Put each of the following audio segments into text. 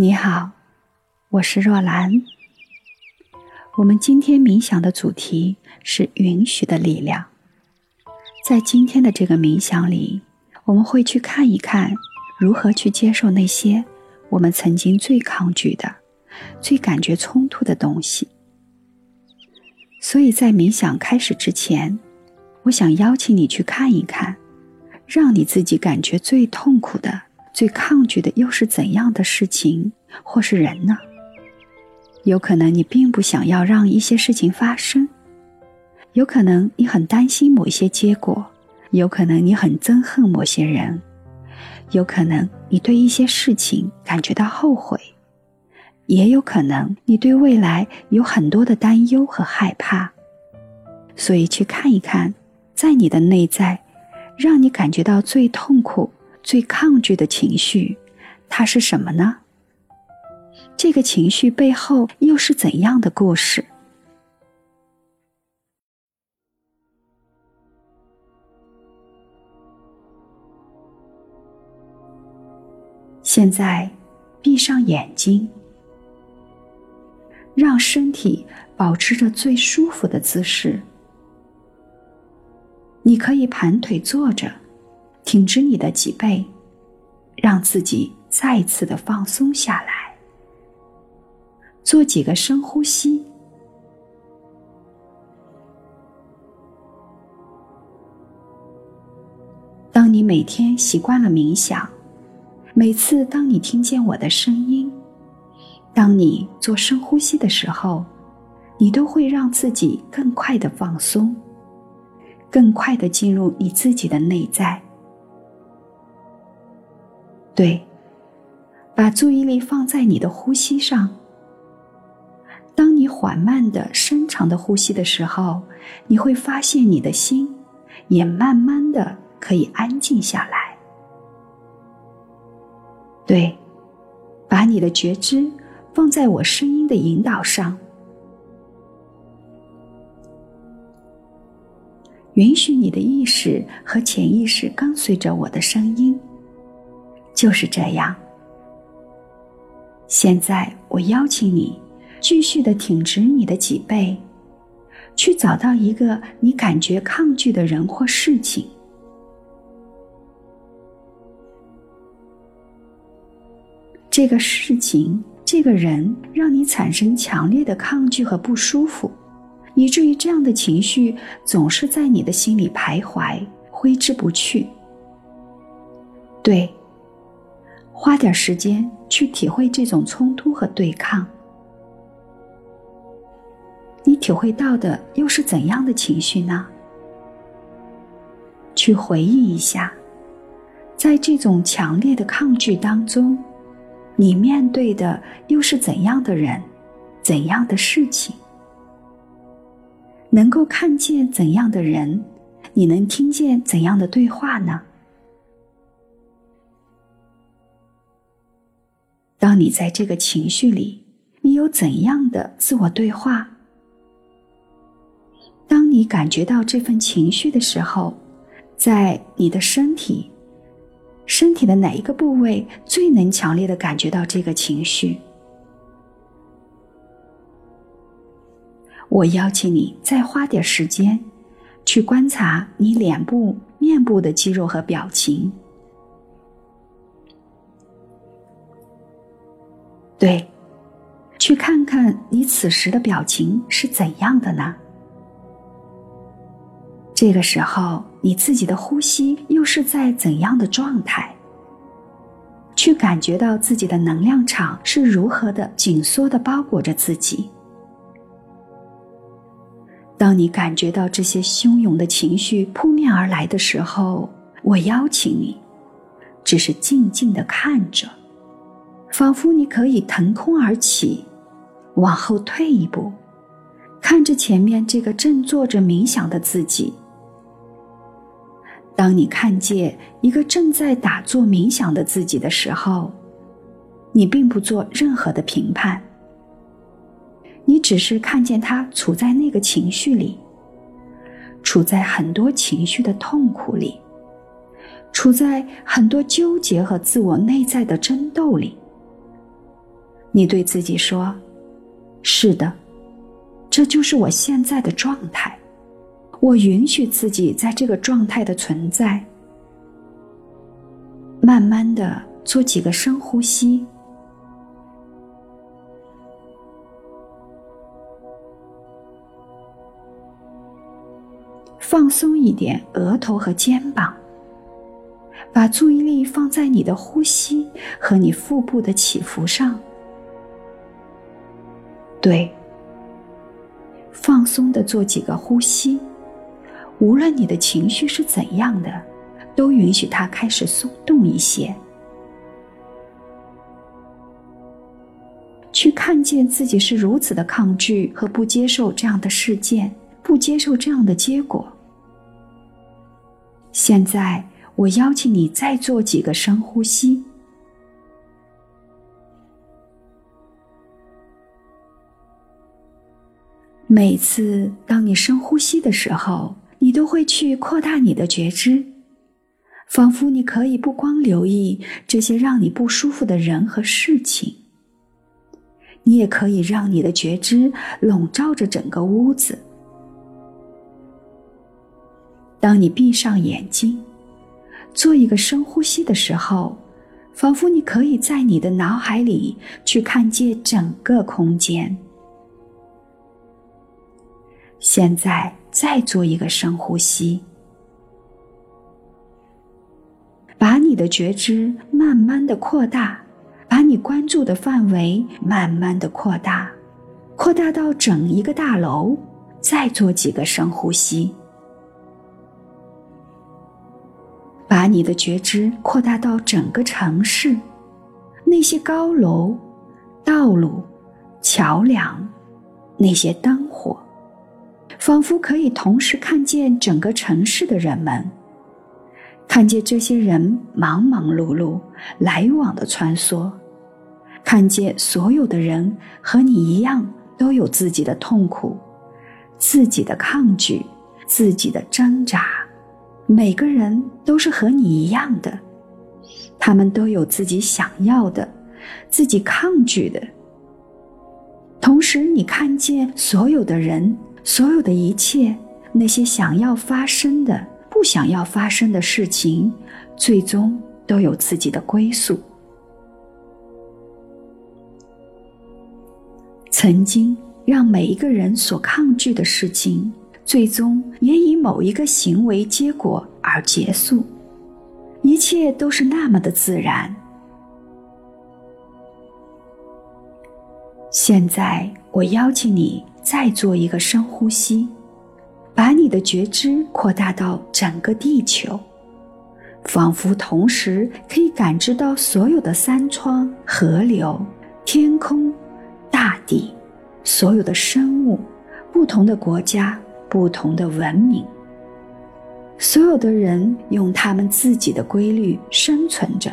你好，我是若兰。我们今天冥想的主题是允许的力量。在今天的这个冥想里，我们会去看一看如何去接受那些我们曾经最抗拒的、最感觉冲突的东西。所以在冥想开始之前，我想邀请你去看一看，让你自己感觉最痛苦的。最抗拒的又是怎样的事情或是人呢？有可能你并不想要让一些事情发生，有可能你很担心某一些结果，有可能你很憎恨某些人，有可能你对一些事情感觉到后悔，也有可能你对未来有很多的担忧和害怕。所以去看一看，在你的内在，让你感觉到最痛苦。最抗拒的情绪，它是什么呢？这个情绪背后又是怎样的故事？现在，闭上眼睛，让身体保持着最舒服的姿势。你可以盘腿坐着。挺直你的脊背，让自己再一次的放松下来。做几个深呼吸。当你每天习惯了冥想，每次当你听见我的声音，当你做深呼吸的时候，你都会让自己更快的放松，更快的进入你自己的内在。对，把注意力放在你的呼吸上。当你缓慢的、深长的呼吸的时候，你会发现你的心也慢慢的可以安静下来。对，把你的觉知放在我声音的引导上，允许你的意识和潜意识跟随着我的声音。就是这样。现在，我邀请你继续的挺直你的脊背，去找到一个你感觉抗拒的人或事情。这个事情、这个人让你产生强烈的抗拒和不舒服，以至于这样的情绪总是在你的心里徘徊，挥之不去。对。花点时间去体会这种冲突和对抗，你体会到的又是怎样的情绪呢？去回忆一下，在这种强烈的抗拒当中，你面对的又是怎样的人、怎样的事情？能够看见怎样的人？你能听见怎样的对话呢？当你在这个情绪里，你有怎样的自我对话？当你感觉到这份情绪的时候，在你的身体，身体的哪一个部位最能强烈的感觉到这个情绪？我邀请你再花点时间，去观察你脸部、面部的肌肉和表情。对，去看看你此时的表情是怎样的呢？这个时候，你自己的呼吸又是在怎样的状态？去感觉到自己的能量场是如何的紧缩的包裹着自己。当你感觉到这些汹涌的情绪扑面而来的时候，我邀请你，只是静静的看着。仿佛你可以腾空而起，往后退一步，看着前面这个正坐着冥想的自己。当你看见一个正在打坐冥想的自己的时候，你并不做任何的评判，你只是看见他处在那个情绪里，处在很多情绪的痛苦里，处在很多纠结和自我内在的争斗里。你对自己说：“是的，这就是我现在的状态。我允许自己在这个状态的存在。”慢慢的做几个深呼吸。放松一点额头和肩膀，把注意力放在你的呼吸和你腹部的起伏上。对，放松的做几个呼吸，无论你的情绪是怎样的，都允许它开始松动一些，去看见自己是如此的抗拒和不接受这样的事件，不接受这样的结果。现在，我邀请你再做几个深呼吸。每次当你深呼吸的时候，你都会去扩大你的觉知，仿佛你可以不光留意这些让你不舒服的人和事情，你也可以让你的觉知笼罩着整个屋子。当你闭上眼睛，做一个深呼吸的时候，仿佛你可以在你的脑海里去看见整个空间。现在再做一个深呼吸，把你的觉知慢慢的扩大，把你关注的范围慢慢的扩大，扩大到整一个大楼。再做几个深呼吸。把你的觉知扩大到整个城市，那些高楼、道路、桥梁，那些灯火，仿佛可以同时看见整个城市的人们，看见这些人忙忙碌碌、来往的穿梭，看见所有的人和你一样都有自己的痛苦、自己的抗拒、自己的挣扎。每个人都是和你一样的，他们都有自己想要的，自己抗拒的。同时，你看见所有的人，所有的一切，那些想要发生的、不想要发生的事情，最终都有自己的归宿。曾经让每一个人所抗拒的事情。最终也以某一个行为结果而结束，一切都是那么的自然。现在，我邀请你再做一个深呼吸，把你的觉知扩大到整个地球，仿佛同时可以感知到所有的山川、河流、天空、大地，所有的生物，不同的国家。不同的文明，所有的人用他们自己的规律生存着。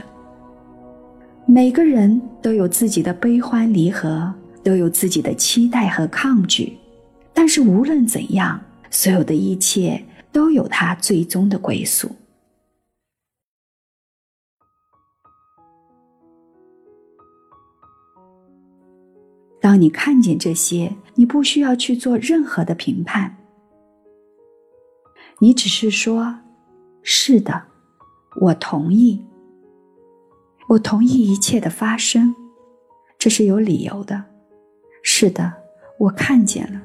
每个人都有自己的悲欢离合，都有自己的期待和抗拒。但是无论怎样，所有的一切都有它最终的归宿。当你看见这些，你不需要去做任何的评判。你只是说：“是的，我同意。我同意一切的发生，这是有理由的。是的，我看见了，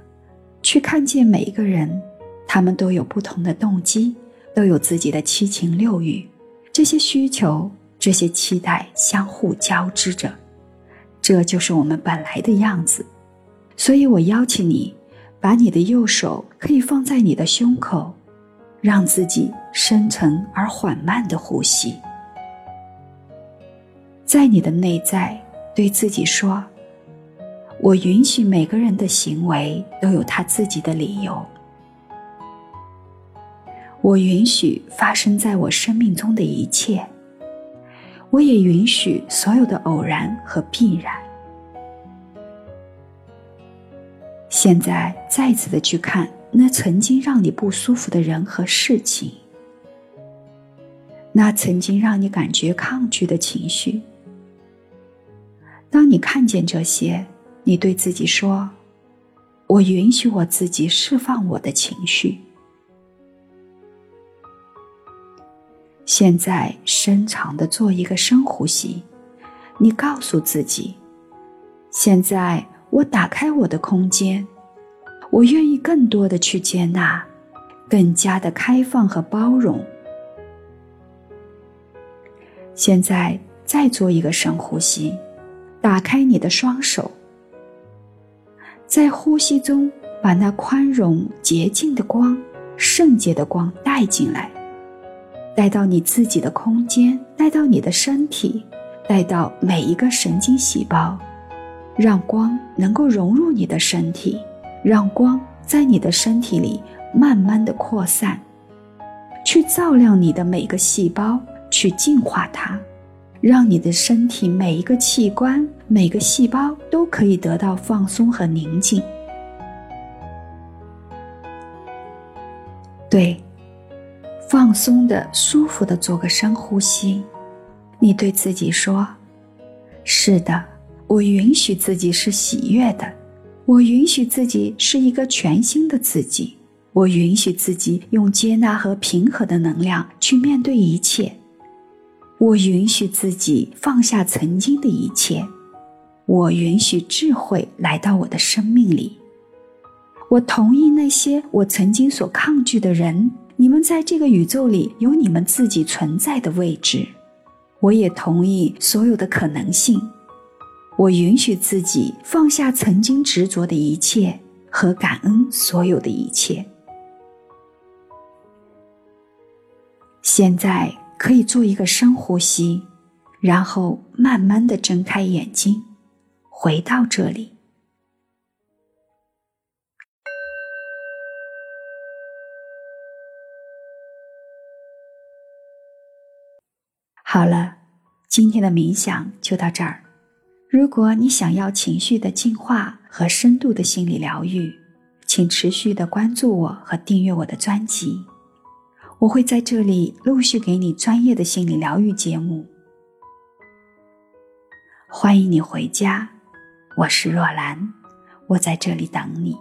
去看见每一个人，他们都有不同的动机，都有自己的七情六欲，这些需求、这些期待相互交织着，这就是我们本来的样子。所以我邀请你，把你的右手可以放在你的胸口。”让自己深沉而缓慢的呼吸，在你的内在对自己说：“我允许每个人的行为都有他自己的理由，我允许发生在我生命中的一切，我也允许所有的偶然和必然。”现在再次的去看。那曾经让你不舒服的人和事情，那曾经让你感觉抗拒的情绪，当你看见这些，你对自己说：“我允许我自己释放我的情绪。”现在深长的做一个深呼吸，你告诉自己：“现在我打开我的空间，我愿意更多的去接纳，更加的开放和包容。”现在再做一个深呼吸，打开你的双手，在呼吸中把那宽容、洁净的光、圣洁的光带进来。带到你自己的空间，带到你的身体，带到每一个神经细胞，让光能够融入你的身体，让光在你的身体里慢慢的扩散，去照亮你的每个细胞，去净化它，让你的身体每一个器官、每个细胞都可以得到放松和宁静。对。放松的、舒服的做个深呼吸，你对自己说：“是的，我允许自己是喜悦的，我允许自己是一个全新的自己，我允许自己用接纳和平和的能量去面对一切，我允许自己放下曾经的一切，我允许智慧来到我的生命里，我同意那些我曾经所抗拒的人。”你们在这个宇宙里有你们自己存在的位置，我也同意所有的可能性。我允许自己放下曾经执着的一切和感恩所有的一切。现在可以做一个深呼吸，然后慢慢的睁开眼睛，回到这里。好了，今天的冥想就到这儿。如果你想要情绪的净化和深度的心理疗愈，请持续的关注我和订阅我的专辑，我会在这里陆续给你专业的心理疗愈节目。欢迎你回家，我是若兰，我在这里等你。